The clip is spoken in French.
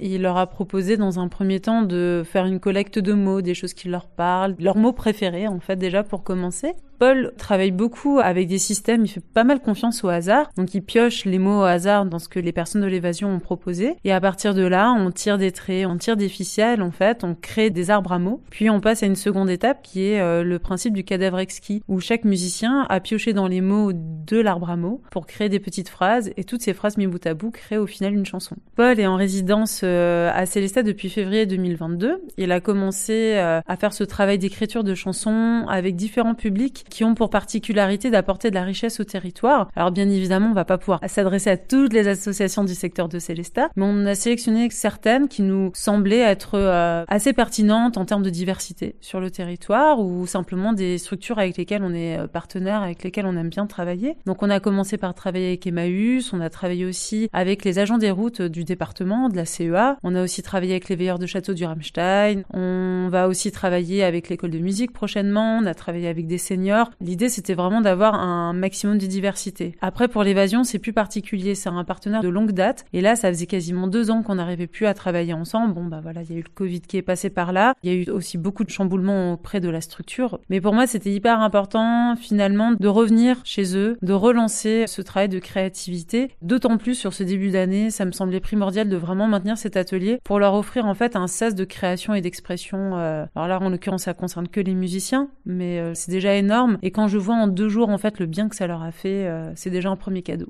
Il leur a proposé dans un premier temps de faire une collecte de mots, des choses qui leur parlent, leurs mots préférés en fait déjà pour commencer. Paul travaille beaucoup avec des systèmes, il fait pas mal confiance au hasard, donc il pioche les mots au hasard dans ce que les personnes de l'évasion ont proposé, et à partir de là, on tire des traits, on tire des ficelles, en fait, on crée des arbres à mots, puis on passe à une seconde étape qui est euh, le principe du cadavre exquis, où chaque musicien a pioché dans les mots de l'arbre à mots pour créer des petites phrases, et toutes ces phrases mis bout à bout créent au final une chanson. Paul est en résidence euh, à Célestat depuis février 2022, il a commencé euh, à faire ce travail d'écriture de chansons avec différents publics qui ont pour particularité d'apporter de la richesse au territoire. Alors bien évidemment, on va pas pouvoir s'adresser à toutes les associations du secteur de Célestat, mais on a sélectionné certaines qui nous semblaient être euh, assez pertinentes en termes de diversité sur le territoire ou simplement des structures avec lesquelles on est euh, partenaire, avec lesquelles on aime bien travailler. Donc on a commencé par travailler avec Emmaüs, on a travaillé aussi avec les agents des routes du département, de la CEA, on a aussi travaillé avec les veilleurs de château du Rammstein, on va aussi travailler avec l'école de musique prochainement, on a travaillé avec des seniors L'idée, c'était vraiment d'avoir un maximum de diversité. Après, pour l'évasion, c'est plus particulier. C'est un partenaire de longue date. Et là, ça faisait quasiment deux ans qu'on n'arrivait plus à travailler ensemble. Bon, bah voilà, il y a eu le Covid qui est passé par là. Il y a eu aussi beaucoup de chamboulements auprès de la structure. Mais pour moi, c'était hyper important, finalement, de revenir chez eux, de relancer ce travail de créativité. D'autant plus sur ce début d'année, ça me semblait primordial de vraiment maintenir cet atelier pour leur offrir, en fait, un sas de création et d'expression. Euh, alors là, en l'occurrence, ça concerne que les musiciens, mais euh, c'est déjà et quand je vois en deux jours en fait le bien que ça leur a fait, euh, c'est déjà un premier cadeau.